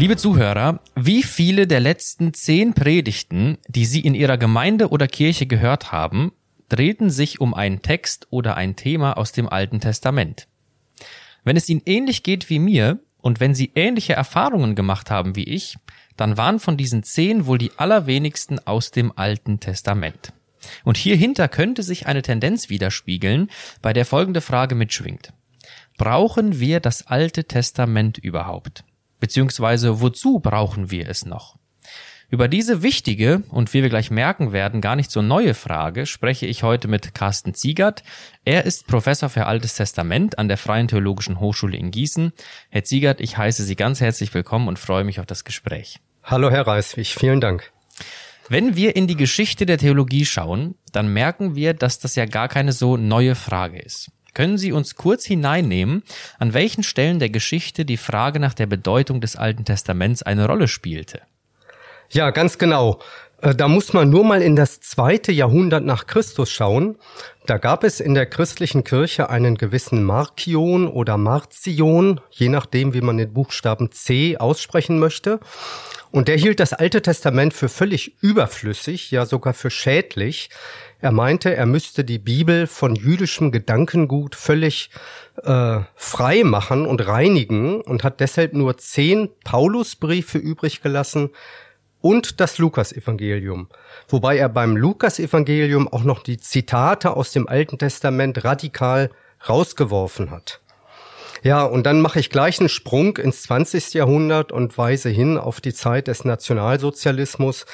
Liebe Zuhörer, wie viele der letzten zehn Predigten, die Sie in Ihrer Gemeinde oder Kirche gehört haben, drehten sich um einen Text oder ein Thema aus dem Alten Testament? Wenn es Ihnen ähnlich geht wie mir und wenn Sie ähnliche Erfahrungen gemacht haben wie ich, dann waren von diesen zehn wohl die allerwenigsten aus dem Alten Testament. Und hierhinter könnte sich eine Tendenz widerspiegeln, bei der folgende Frage mitschwingt. Brauchen wir das Alte Testament überhaupt? Beziehungsweise wozu brauchen wir es noch? Über diese wichtige und wie wir gleich merken werden, gar nicht so neue Frage spreche ich heute mit Carsten Ziegert. Er ist Professor für Altes Testament an der Freien Theologischen Hochschule in Gießen. Herr Ziegert, ich heiße Sie ganz herzlich willkommen und freue mich auf das Gespräch. Hallo, Herr Reiswig, vielen Dank. Wenn wir in die Geschichte der Theologie schauen, dann merken wir, dass das ja gar keine so neue Frage ist. Können Sie uns kurz hineinnehmen, an welchen Stellen der Geschichte die Frage nach der Bedeutung des Alten Testaments eine Rolle spielte? Ja, ganz genau. Äh, da muss man nur mal in das zweite Jahrhundert nach Christus schauen. Da gab es in der christlichen Kirche einen gewissen Markion oder Marzion, je nachdem, wie man den Buchstaben C aussprechen möchte. Und der hielt das Alte Testament für völlig überflüssig, ja sogar für schädlich. Er meinte, er müsste die Bibel von jüdischem Gedankengut völlig äh, frei machen und reinigen und hat deshalb nur zehn Paulusbriefe übrig gelassen, und das Lukasevangelium, wobei er beim Lukasevangelium auch noch die Zitate aus dem Alten Testament radikal rausgeworfen hat. Ja, und dann mache ich gleich einen Sprung ins 20. Jahrhundert und weise hin auf die Zeit des Nationalsozialismus,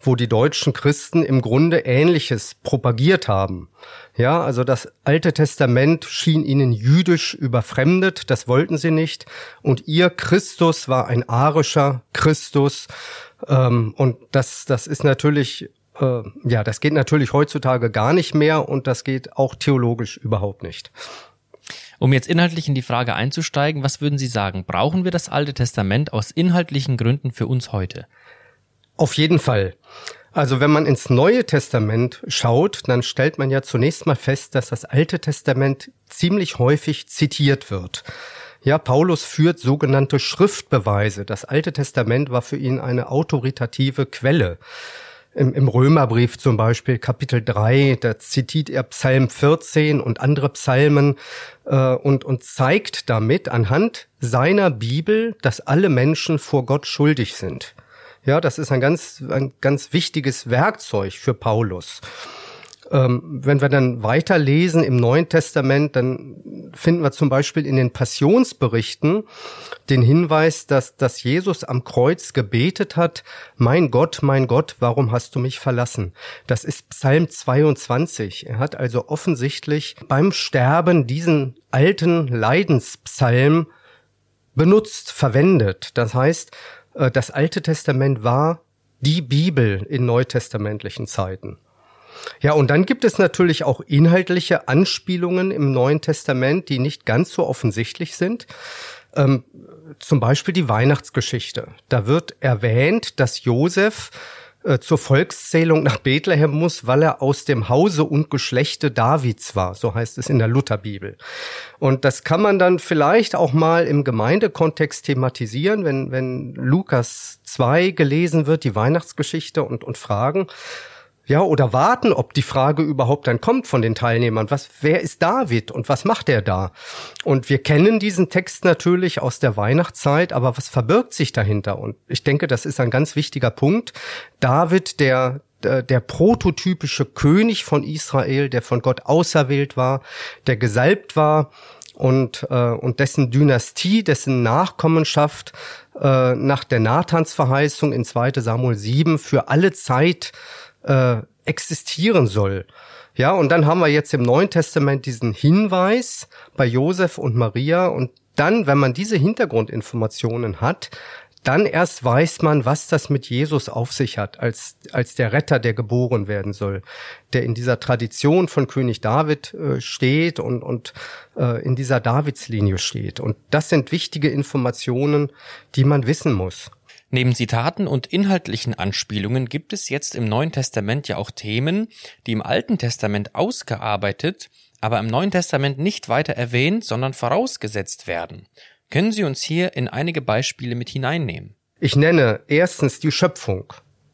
wo die deutschen Christen im Grunde Ähnliches propagiert haben. Ja, also das Alte Testament schien ihnen jüdisch überfremdet, das wollten sie nicht. Und ihr Christus war ein arischer Christus, ähm, und das, das ist natürlich, äh, ja, das geht natürlich heutzutage gar nicht mehr und das geht auch theologisch überhaupt nicht. Um jetzt inhaltlich in die Frage einzusteigen, was würden Sie sagen? Brauchen wir das Alte Testament aus inhaltlichen Gründen für uns heute? Auf jeden Fall. Also wenn man ins Neue Testament schaut, dann stellt man ja zunächst mal fest, dass das Alte Testament ziemlich häufig zitiert wird. Ja, Paulus führt sogenannte Schriftbeweise. Das Alte Testament war für ihn eine autoritative Quelle. Im, Im Römerbrief zum Beispiel Kapitel 3, da zitiert er Psalm 14 und andere Psalmen äh, und, und zeigt damit anhand seiner Bibel, dass alle Menschen vor Gott schuldig sind. Ja, das ist ein ganz, ein ganz wichtiges Werkzeug für Paulus. Ähm, wenn wir dann weiterlesen im Neuen Testament, dann finden wir zum Beispiel in den Passionsberichten den Hinweis, dass, dass Jesus am Kreuz gebetet hat, mein Gott, mein Gott, warum hast du mich verlassen? Das ist Psalm 22. Er hat also offensichtlich beim Sterben diesen alten Leidenspsalm benutzt, verwendet. Das heißt, äh, das Alte Testament war die Bibel in neutestamentlichen Zeiten. Ja, und dann gibt es natürlich auch inhaltliche Anspielungen im Neuen Testament, die nicht ganz so offensichtlich sind. Ähm, zum Beispiel die Weihnachtsgeschichte. Da wird erwähnt, dass Josef äh, zur Volkszählung nach Bethlehem muss, weil er aus dem Hause und Geschlechte Davids war, so heißt es in der Lutherbibel. Und das kann man dann vielleicht auch mal im Gemeindekontext thematisieren, wenn, wenn Lukas 2 gelesen wird, die Weihnachtsgeschichte und, und fragen, ja, oder warten, ob die Frage überhaupt dann kommt von den Teilnehmern. Was, wer ist David und was macht er da? Und wir kennen diesen Text natürlich aus der Weihnachtszeit, aber was verbirgt sich dahinter? Und ich denke, das ist ein ganz wichtiger Punkt. David, der, der prototypische König von Israel, der von Gott auserwählt war, der gesalbt war und, äh, und dessen Dynastie, dessen Nachkommenschaft äh, nach der Nathansverheißung in 2 Samuel 7 für alle Zeit äh, existieren soll. Ja, und dann haben wir jetzt im Neuen Testament diesen Hinweis bei Josef und Maria und dann, wenn man diese Hintergrundinformationen hat, dann erst weiß man, was das mit Jesus auf sich hat, als, als der Retter, der geboren werden soll, der in dieser Tradition von König David äh, steht und, und äh, in dieser Davidslinie steht. Und das sind wichtige Informationen, die man wissen muss. Neben Zitaten und inhaltlichen Anspielungen gibt es jetzt im Neuen Testament ja auch Themen, die im Alten Testament ausgearbeitet, aber im Neuen Testament nicht weiter erwähnt, sondern vorausgesetzt werden. Können Sie uns hier in einige Beispiele mit hineinnehmen? Ich nenne erstens die Schöpfung.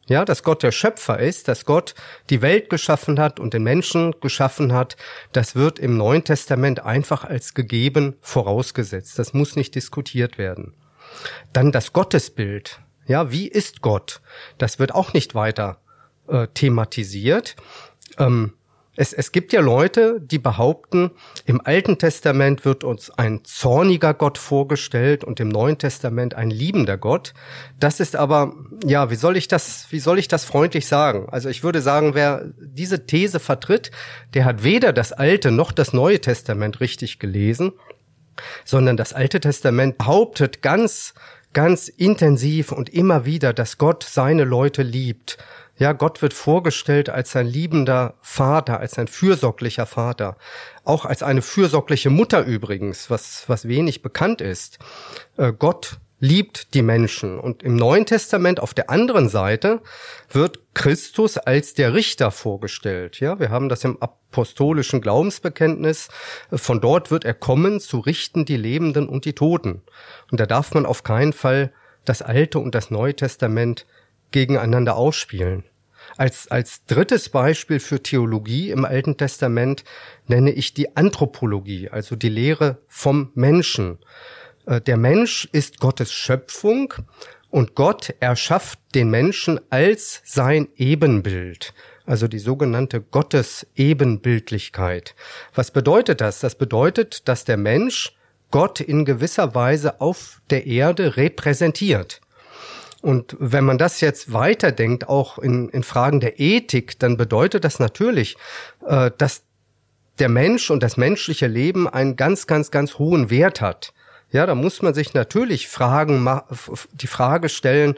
Ja, dass Gott der Schöpfer ist, dass Gott die Welt geschaffen hat und den Menschen geschaffen hat, das wird im Neuen Testament einfach als gegeben vorausgesetzt. Das muss nicht diskutiert werden. Dann das Gottesbild. Ja, wie ist Gott? Das wird auch nicht weiter äh, thematisiert. Ähm, es, es gibt ja Leute, die behaupten, im Alten Testament wird uns ein zorniger Gott vorgestellt und im Neuen Testament ein liebender Gott. Das ist aber, ja, wie soll ich das, wie soll ich das freundlich sagen? Also ich würde sagen, wer diese These vertritt, der hat weder das Alte noch das Neue Testament richtig gelesen, sondern das Alte Testament behauptet ganz, ganz intensiv und immer wieder, dass Gott seine Leute liebt ja, Gott wird vorgestellt als ein liebender Vater, als ein fürsorglicher Vater. Auch als eine fürsorgliche Mutter übrigens, was, was wenig bekannt ist. Äh, Gott liebt die Menschen. Und im Neuen Testament auf der anderen Seite wird Christus als der Richter vorgestellt. Ja, wir haben das im apostolischen Glaubensbekenntnis. Von dort wird er kommen, zu richten die Lebenden und die Toten. Und da darf man auf keinen Fall das Alte und das Neue Testament gegeneinander ausspielen. Als, als drittes Beispiel für Theologie im Alten Testament nenne ich die Anthropologie, also die Lehre vom Menschen. Äh, der Mensch ist Gottes Schöpfung und Gott erschafft den Menschen als sein Ebenbild, also die sogenannte Gottesebenbildlichkeit. Was bedeutet das? Das bedeutet, dass der Mensch Gott in gewisser Weise auf der Erde repräsentiert. Und wenn man das jetzt weiterdenkt, auch in, in Fragen der Ethik, dann bedeutet das natürlich, äh, dass der Mensch und das menschliche Leben einen ganz, ganz, ganz hohen Wert hat. Ja, da muss man sich natürlich Fragen, die Frage stellen,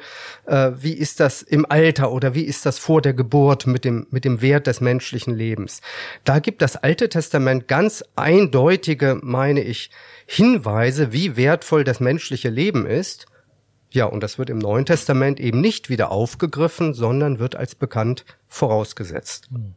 äh, wie ist das im Alter oder wie ist das vor der Geburt mit dem, mit dem Wert des menschlichen Lebens? Da gibt das Alte Testament ganz eindeutige, meine ich, Hinweise, wie wertvoll das menschliche Leben ist. Ja, und das wird im Neuen Testament eben nicht wieder aufgegriffen, sondern wird als bekannt vorausgesetzt. Hm.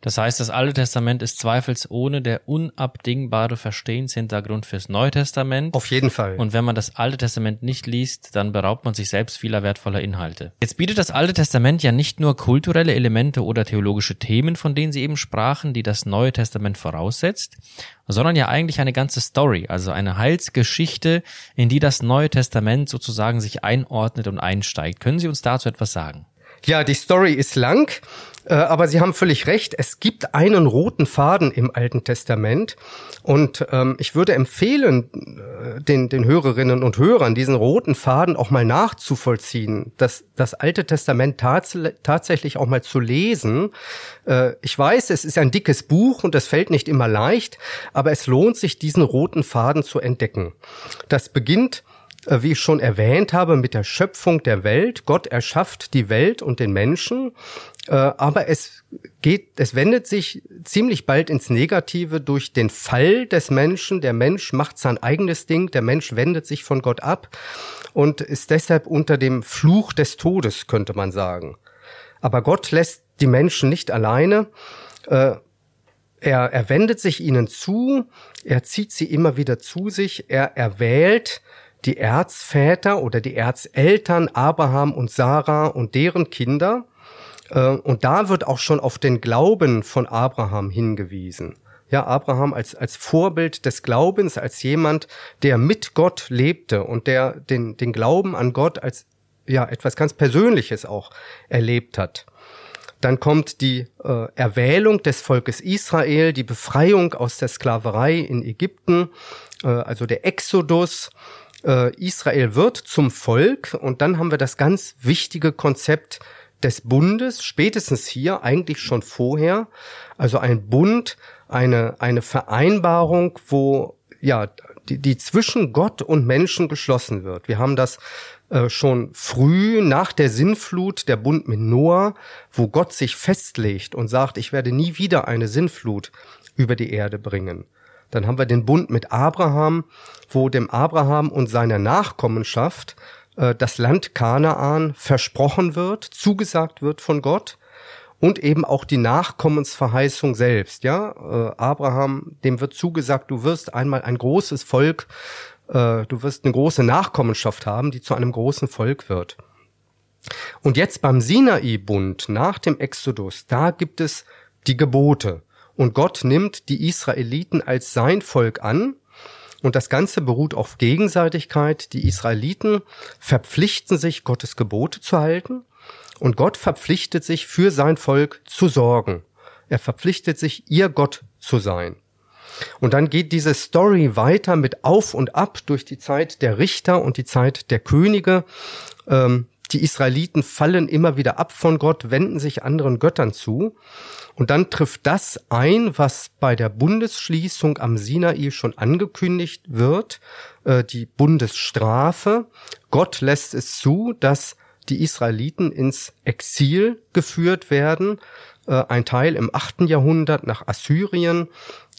Das heißt, das Alte Testament ist zweifelsohne der unabdingbare Verstehenshintergrund fürs Neue Testament. Auf jeden Fall. Und wenn man das Alte Testament nicht liest, dann beraubt man sich selbst vieler wertvoller Inhalte. Jetzt bietet das Alte Testament ja nicht nur kulturelle Elemente oder theologische Themen, von denen Sie eben sprachen, die das Neue Testament voraussetzt, sondern ja eigentlich eine ganze Story, also eine Heilsgeschichte, in die das Neue Testament sozusagen sich einordnet und einsteigt. Können Sie uns dazu etwas sagen? Ja, die Story ist lang. Äh, aber Sie haben völlig recht, es gibt einen roten Faden im Alten Testament und ähm, ich würde empfehlen, äh, den, den Hörerinnen und Hörern diesen roten Faden auch mal nachzuvollziehen, das, das Alte Testament tats tatsächlich auch mal zu lesen. Äh, ich weiß, es ist ein dickes Buch und es fällt nicht immer leicht, aber es lohnt sich, diesen roten Faden zu entdecken. Das beginnt äh, wie ich schon erwähnt habe, mit der Schöpfung der Welt. Gott erschafft die Welt und den Menschen, aber es geht, es wendet sich ziemlich bald ins Negative durch den Fall des Menschen. Der Mensch macht sein eigenes Ding, der Mensch wendet sich von Gott ab und ist deshalb unter dem Fluch des Todes, könnte man sagen. Aber Gott lässt die Menschen nicht alleine. Äh, er, er wendet sich ihnen zu, er zieht sie immer wieder zu sich, er erwählt die Erzväter oder die Erzeltern Abraham und Sarah und deren Kinder. Äh, und da wird auch schon auf den Glauben von Abraham hingewiesen. Ja, Abraham als, als Vorbild des Glaubens, als jemand, der mit Gott lebte und der den, den Glauben an Gott als ja, etwas ganz Persönliches auch erlebt hat. Dann kommt die äh, Erwählung des Volkes Israel, die Befreiung aus der Sklaverei in Ägypten, äh, also der Exodus, äh, Israel wird zum Volk und dann haben wir das ganz wichtige Konzept des Bundes, spätestens hier, eigentlich schon vorher. Also ein Bund, eine, eine Vereinbarung, wo ja die, die zwischen Gott und Menschen geschlossen wird. Wir haben das äh, schon früh nach der Sinnflut, der Bund mit Noah, wo Gott sich festlegt und sagt, ich werde nie wieder eine Sinnflut über die Erde bringen. Dann haben wir den Bund mit Abraham, wo dem Abraham und seiner Nachkommenschaft äh, das Land Kanaan versprochen wird, zugesagt wird von Gott und eben auch die Nachkommensverheißung selbst. Ja, äh, Abraham, dem wird zugesagt, du wirst einmal ein großes Volk äh, du wirst eine große Nachkommenschaft haben, die zu einem großen Volk wird. Und jetzt beim Sinai-Bund nach dem Exodus, da gibt es die Gebote. Und Gott nimmt die Israeliten als sein Volk an. Und das Ganze beruht auf Gegenseitigkeit. Die Israeliten verpflichten sich, Gottes Gebote zu halten. Und Gott verpflichtet sich, für sein Volk zu sorgen. Er verpflichtet sich, ihr Gott zu sein. Und dann geht diese Story weiter mit Auf und Ab durch die Zeit der Richter und die Zeit der Könige. Ähm, die Israeliten fallen immer wieder ab von Gott, wenden sich anderen Göttern zu. Und dann trifft das ein, was bei der Bundesschließung am Sinai schon angekündigt wird, äh, die Bundesstrafe. Gott lässt es zu, dass die Israeliten ins Exil geführt werden. Äh, ein Teil im achten Jahrhundert nach Assyrien,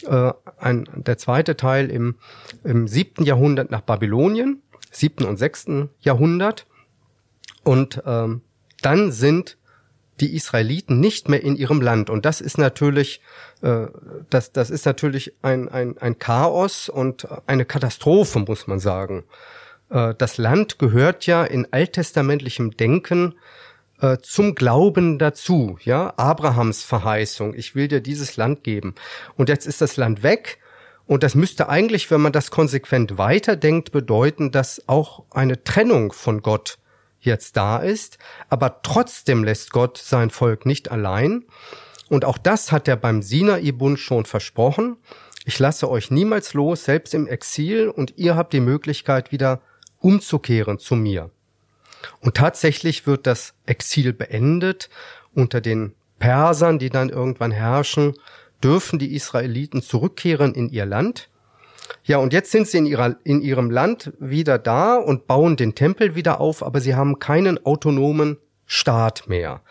äh, ein, der zweite Teil im, im siebten Jahrhundert nach Babylonien, siebten und sechsten Jahrhundert. Und ähm, dann sind die Israeliten nicht mehr in ihrem Land. Und das ist natürlich, äh, das, das ist natürlich ein, ein, ein Chaos und eine Katastrophe, muss man sagen. Äh, das Land gehört ja in alttestamentlichem Denken äh, zum Glauben dazu, ja, Abrahams Verheißung, ich will dir dieses Land geben. Und jetzt ist das Land weg. Und das müsste eigentlich, wenn man das konsequent weiterdenkt, bedeuten, dass auch eine Trennung von Gott jetzt da ist. Aber trotzdem lässt Gott sein Volk nicht allein. Und auch das hat er beim Sinai-Bund schon versprochen. Ich lasse euch niemals los, selbst im Exil, und ihr habt die Möglichkeit, wieder umzukehren zu mir. Und tatsächlich wird das Exil beendet. Unter den Persern, die dann irgendwann herrschen, dürfen die Israeliten zurückkehren in ihr Land. Ja, und jetzt sind sie in, ihrer, in ihrem Land wieder da und bauen den Tempel wieder auf, aber sie haben keinen autonomen Staat mehr.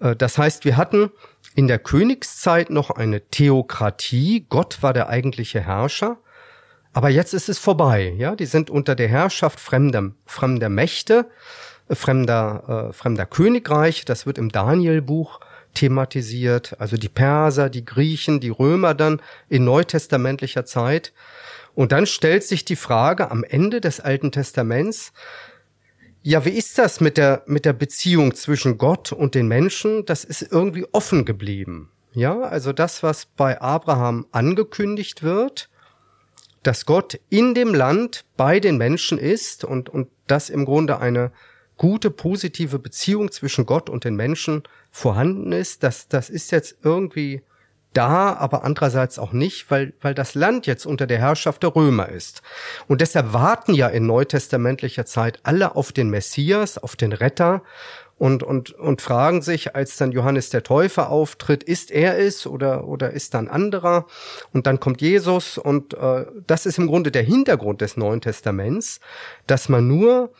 Äh, das heißt, wir hatten in der Königszeit noch eine Theokratie. Gott war der eigentliche Herrscher. Aber jetzt ist es vorbei. Ja, die sind unter der Herrschaft fremder, fremder Mächte, äh, fremder, äh, fremder Königreich. Das wird im Danielbuch thematisiert. Also die Perser, die Griechen, die Römer dann in neutestamentlicher Zeit. Und dann stellt sich die Frage am Ende des Alten Testaments, ja, wie ist das mit der, mit der Beziehung zwischen Gott und den Menschen? Das ist irgendwie offen geblieben. Ja, also das, was bei Abraham angekündigt wird, dass Gott in dem Land bei den Menschen ist und, und dass im Grunde eine gute, positive Beziehung zwischen Gott und den Menschen vorhanden ist, das, das ist jetzt irgendwie da, aber andererseits auch nicht, weil, weil das Land jetzt unter der Herrschaft der Römer ist. Und deshalb warten ja in neutestamentlicher Zeit alle auf den Messias, auf den Retter und, und, und fragen sich, als dann Johannes der Täufer auftritt, ist er es oder, oder ist dann anderer? Und dann kommt Jesus und äh, das ist im Grunde der Hintergrund des Neuen Testaments, dass man nur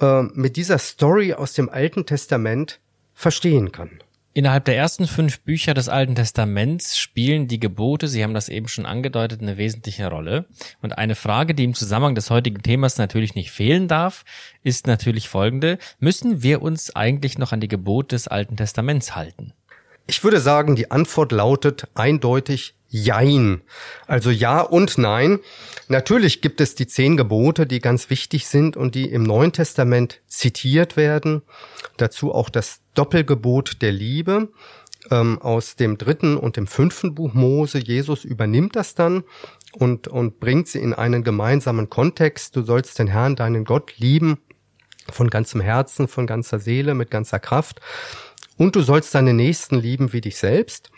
äh, mit dieser Story aus dem Alten Testament verstehen kann. Innerhalb der ersten fünf Bücher des Alten Testaments spielen die Gebote, Sie haben das eben schon angedeutet, eine wesentliche Rolle. Und eine Frage, die im Zusammenhang des heutigen Themas natürlich nicht fehlen darf, ist natürlich folgende. Müssen wir uns eigentlich noch an die Gebote des Alten Testaments halten? Ich würde sagen, die Antwort lautet eindeutig Jein. Also ja und nein. Natürlich gibt es die zehn Gebote, die ganz wichtig sind und die im Neuen Testament zitiert werden. Dazu auch das Doppelgebot der Liebe ähm, aus dem dritten und dem fünften Buch Mose. Jesus übernimmt das dann und, und bringt sie in einen gemeinsamen Kontext. Du sollst den Herrn, deinen Gott lieben von ganzem Herzen, von ganzer Seele, mit ganzer Kraft. Und du sollst deine Nächsten lieben wie dich selbst.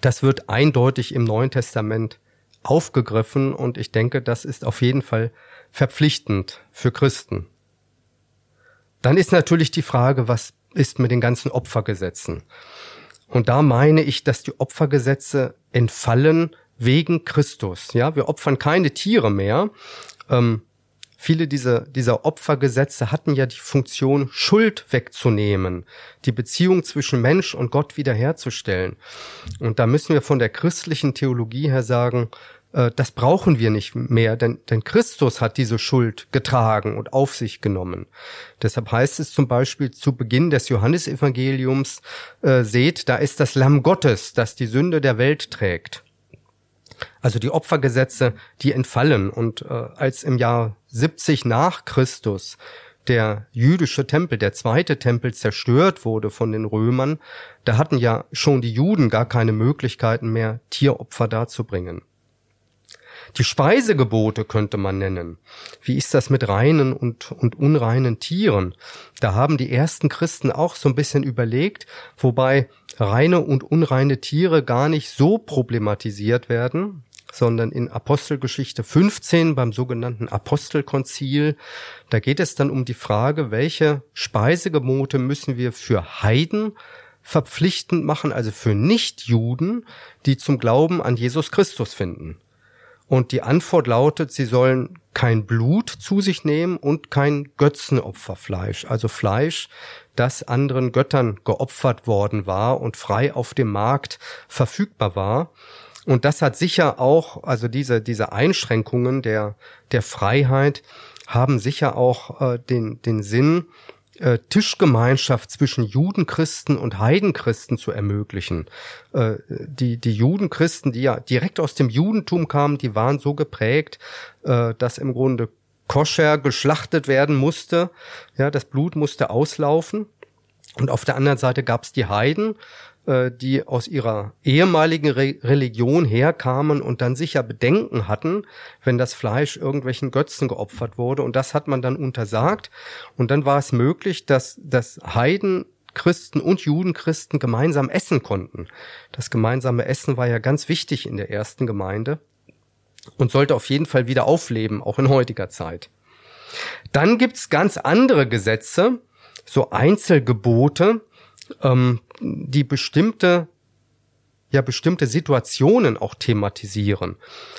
Das wird eindeutig im Neuen Testament aufgegriffen und ich denke, das ist auf jeden Fall verpflichtend für Christen. Dann ist natürlich die Frage, was ist mit den ganzen Opfergesetzen? Und da meine ich, dass die Opfergesetze entfallen wegen Christus. Ja, wir opfern keine Tiere mehr. Ähm, viele dieser, dieser Opfergesetze hatten ja die Funktion, Schuld wegzunehmen, die Beziehung zwischen Mensch und Gott wiederherzustellen. Und da müssen wir von der christlichen Theologie her sagen, äh, das brauchen wir nicht mehr, denn, denn Christus hat diese Schuld getragen und auf sich genommen. Deshalb heißt es zum Beispiel zu Beginn des Johannesevangeliums, äh, seht, da ist das Lamm Gottes, das die Sünde der Welt trägt. Also die Opfergesetze, die entfallen. Und äh, als im Jahr 70 nach Christus der jüdische Tempel, der zweite Tempel zerstört wurde von den Römern, da hatten ja schon die Juden gar keine Möglichkeiten mehr, Tieropfer darzubringen. Die Speisegebote könnte man nennen. Wie ist das mit reinen und, und unreinen Tieren? Da haben die ersten Christen auch so ein bisschen überlegt, wobei reine und unreine Tiere gar nicht so problematisiert werden, sondern in Apostelgeschichte 15 beim sogenannten Apostelkonzil, da geht es dann um die Frage, welche Speisegebote müssen wir für Heiden verpflichtend machen, also für Nichtjuden, die zum Glauben an Jesus Christus finden. Und die Antwort lautet, sie sollen kein Blut zu sich nehmen und kein Götzenopferfleisch, also Fleisch, das anderen Göttern geopfert worden war und frei auf dem Markt verfügbar war. Und das hat sicher auch, also diese, diese Einschränkungen der, der Freiheit haben sicher auch äh, den, den Sinn, äh, Tischgemeinschaft zwischen Judenchristen und Heidenchristen zu ermöglichen. Äh, die, die Judenchristen, die ja direkt aus dem Judentum kamen, die waren so geprägt, äh, dass im Grunde koscher geschlachtet werden musste. Ja, das Blut musste auslaufen. Und auf der anderen Seite gab es die Heiden, äh, die aus ihrer ehemaligen Re Religion herkamen und dann sicher Bedenken hatten, wenn das Fleisch irgendwelchen Götzen geopfert wurde. Und das hat man dann untersagt. Und dann war es möglich, dass, dass Heiden Christen und Judenchristen gemeinsam essen konnten. Das gemeinsame Essen war ja ganz wichtig in der ersten Gemeinde und sollte auf jeden Fall wieder aufleben, auch in heutiger Zeit. Dann gibt's ganz andere Gesetze, so Einzelgebote, ähm, die bestimmte ja bestimmte Situationen auch thematisieren.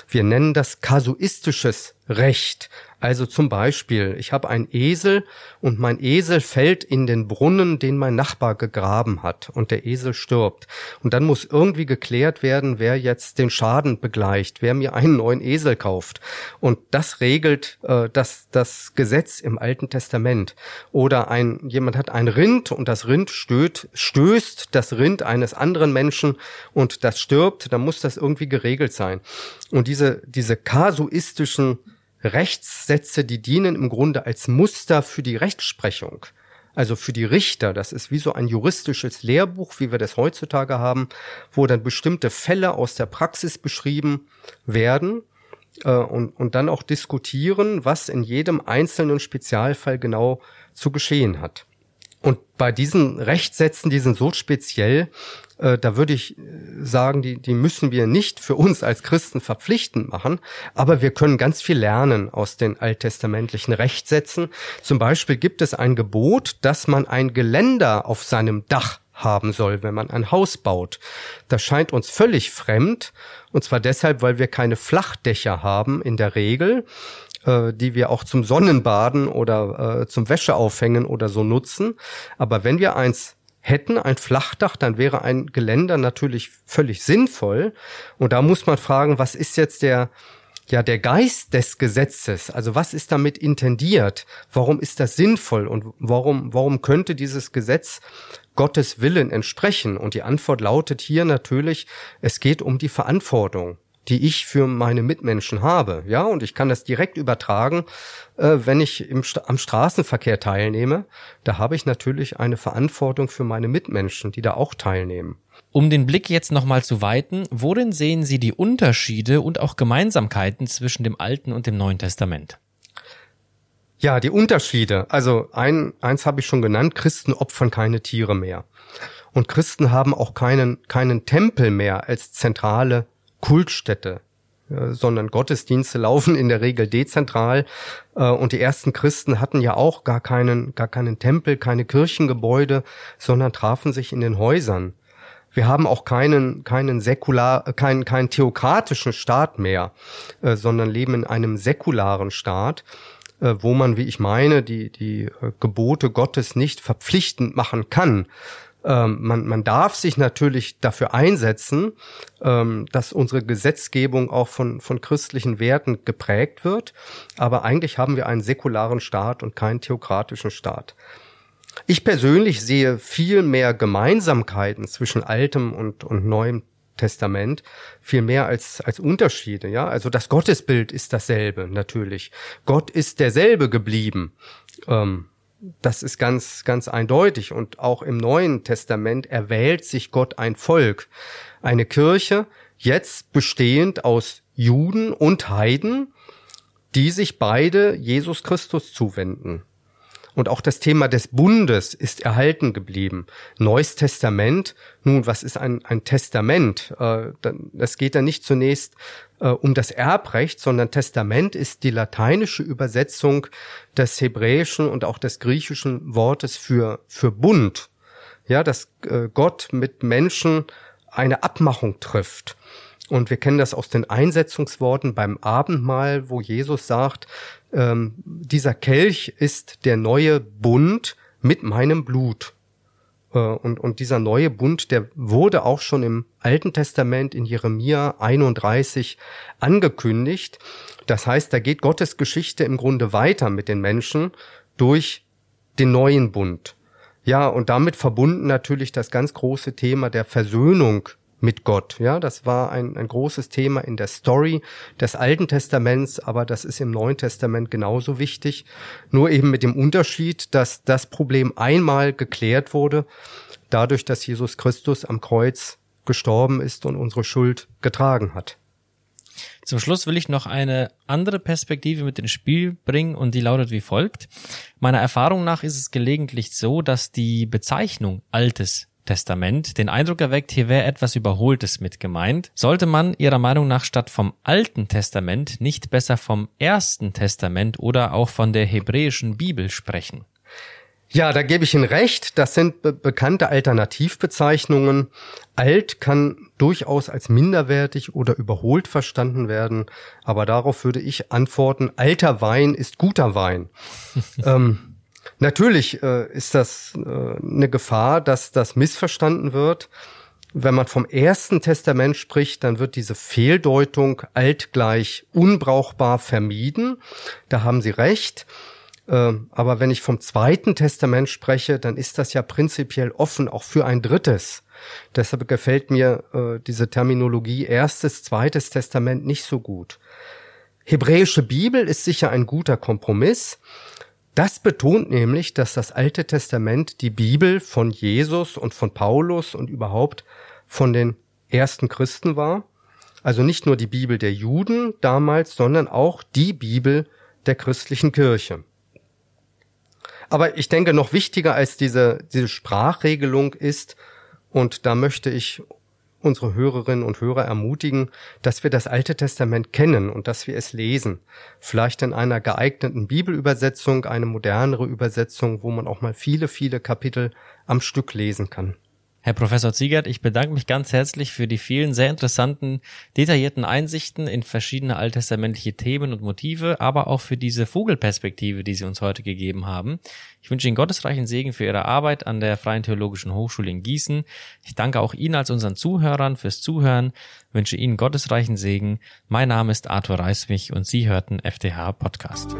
Wir nennen das kasuistisches Recht. Also zum Beispiel, ich habe einen Esel und mein Esel fällt in den Brunnen, den mein Nachbar gegraben hat und der Esel stirbt. Und dann muss irgendwie geklärt werden, wer jetzt den Schaden begleicht, wer mir einen neuen Esel kauft. Und das regelt äh, das, das Gesetz im Alten Testament. Oder ein, jemand hat ein Rind und das Rind stößt, stößt das Rind eines anderen Menschen und das stirbt, dann muss das irgendwie geregelt sein. Und diese, diese kasuistischen Rechtssätze, die dienen im Grunde als Muster für die Rechtsprechung. Also für die Richter, das ist wie so ein juristisches Lehrbuch, wie wir das heutzutage haben, wo dann bestimmte Fälle aus der Praxis beschrieben werden äh, und, und dann auch diskutieren, was in jedem einzelnen Spezialfall genau zu geschehen hat. Und bei diesen Rechtssätzen, die sind so speziell, äh, da würde ich äh, sagen, die, die müssen wir nicht für uns als Christen verpflichtend machen, aber wir können ganz viel lernen aus den alttestamentlichen Rechtssätzen. Zum Beispiel gibt es ein Gebot, dass man ein Geländer auf seinem Dach haben soll, wenn man ein Haus baut. Das scheint uns völlig fremd, und zwar deshalb, weil wir keine Flachdächer haben in der Regel äh, die wir auch zum Sonnenbaden oder äh, zum Wäscheaufhängen oder so nutzen. Aber wenn wir eins hätten, ein Flachdach, dann wäre ein Geländer natürlich völlig sinnvoll. Und da muss man fragen, was ist jetzt der, ja, der Geist des Gesetzes? Also was ist damit intendiert? Warum ist das sinnvoll? Und warum, warum könnte dieses Gesetz Gottes Willen entsprechen? Und die Antwort lautet hier natürlich, es geht um die Verantwortung die ich für meine Mitmenschen habe. Ja, und ich kann das direkt übertragen, äh, wenn ich im, am Straßenverkehr teilnehme. Da habe ich natürlich eine Verantwortung für meine Mitmenschen, die da auch teilnehmen. Um den Blick jetzt nochmal zu weiten, worin sehen Sie die Unterschiede und auch Gemeinsamkeiten zwischen dem Alten und dem Neuen Testament? Ja, die Unterschiede. Also ein, eins habe ich schon genannt, Christen opfern keine Tiere mehr. Und Christen haben auch keinen, keinen Tempel mehr als zentrale Kultstätte, sondern Gottesdienste laufen in der Regel dezentral. Äh, und die ersten Christen hatten ja auch gar keinen, gar keinen Tempel, keine Kirchengebäude, sondern trafen sich in den Häusern. Wir haben auch keinen, keinen säkular, keinen, keinen theokratischen Staat mehr, äh, sondern leben in einem säkularen Staat, äh, wo man, wie ich meine, die, die Gebote Gottes nicht verpflichtend machen kann, ähm, man, man darf sich natürlich dafür einsetzen, ähm, dass unsere Gesetzgebung auch von, von christlichen Werten geprägt wird. Aber eigentlich haben wir einen säkularen Staat und keinen theokratischen Staat. Ich persönlich sehe viel mehr Gemeinsamkeiten zwischen altem und, und neuem Testament viel mehr als, als Unterschiede, ja. Also das Gottesbild ist dasselbe, natürlich. Gott ist derselbe geblieben. Ähm, das ist ganz, ganz eindeutig. Und auch im Neuen Testament erwählt sich Gott ein Volk. Eine Kirche, jetzt bestehend aus Juden und Heiden, die sich beide Jesus Christus zuwenden. Und auch das Thema des Bundes ist erhalten geblieben. Neues Testament, nun, was ist ein, ein Testament? Äh, das geht dann nicht zunächst äh, um das Erbrecht, sondern Testament ist die lateinische Übersetzung des hebräischen und auch des griechischen Wortes für, für Bund. Ja, dass äh, Gott mit Menschen eine Abmachung trifft. Und wir kennen das aus den Einsetzungsworten beim Abendmahl, wo Jesus sagt, ähm, dieser Kelch ist der neue Bund mit meinem Blut. Äh, und, und dieser neue Bund, der wurde auch schon im Alten Testament in Jeremia 31 angekündigt. Das heißt, da geht Gottes Geschichte im Grunde weiter mit den Menschen durch den neuen Bund. Ja, und damit verbunden natürlich das ganz große Thema der Versöhnung mit Gott. Ja, das war ein, ein großes Thema in der Story des Alten Testaments, aber das ist im Neuen Testament genauso wichtig. Nur eben mit dem Unterschied, dass das Problem einmal geklärt wurde, dadurch, dass Jesus Christus am Kreuz gestorben ist und unsere Schuld getragen hat. Zum Schluss will ich noch eine andere Perspektive mit ins Spiel bringen und die lautet wie folgt. Meiner Erfahrung nach ist es gelegentlich so, dass die Bezeichnung Altes Testament den Eindruck erweckt, hier wäre etwas Überholtes mit gemeint. Sollte man Ihrer Meinung nach statt vom Alten Testament nicht besser vom Ersten Testament oder auch von der hebräischen Bibel sprechen? Ja, da gebe ich Ihnen recht. Das sind be bekannte Alternativbezeichnungen. Alt kann durchaus als minderwertig oder überholt verstanden werden, aber darauf würde ich antworten, alter Wein ist guter Wein. ähm, Natürlich äh, ist das äh, eine Gefahr, dass das missverstanden wird. Wenn man vom ersten Testament spricht, dann wird diese Fehldeutung altgleich unbrauchbar vermieden. Da haben Sie recht. Äh, aber wenn ich vom zweiten Testament spreche, dann ist das ja prinzipiell offen auch für ein drittes. Deshalb gefällt mir äh, diese Terminologie erstes, zweites Testament nicht so gut. Hebräische Bibel ist sicher ein guter Kompromiss. Das betont nämlich, dass das Alte Testament die Bibel von Jesus und von Paulus und überhaupt von den ersten Christen war. Also nicht nur die Bibel der Juden damals, sondern auch die Bibel der christlichen Kirche. Aber ich denke, noch wichtiger als diese, diese Sprachregelung ist, und da möchte ich unsere Hörerinnen und Hörer ermutigen, dass wir das Alte Testament kennen und dass wir es lesen. Vielleicht in einer geeigneten Bibelübersetzung, eine modernere Übersetzung, wo man auch mal viele, viele Kapitel am Stück lesen kann. Herr Professor Ziegert, ich bedanke mich ganz herzlich für die vielen sehr interessanten, detaillierten Einsichten in verschiedene alttestamentliche Themen und Motive, aber auch für diese Vogelperspektive, die Sie uns heute gegeben haben. Ich wünsche Ihnen gottesreichen Segen für Ihre Arbeit an der Freien Theologischen Hochschule in Gießen. Ich danke auch Ihnen als unseren Zuhörern fürs Zuhören, wünsche Ihnen gottesreichen Segen. Mein Name ist Arthur Reiswig und Sie hörten FTH Podcast.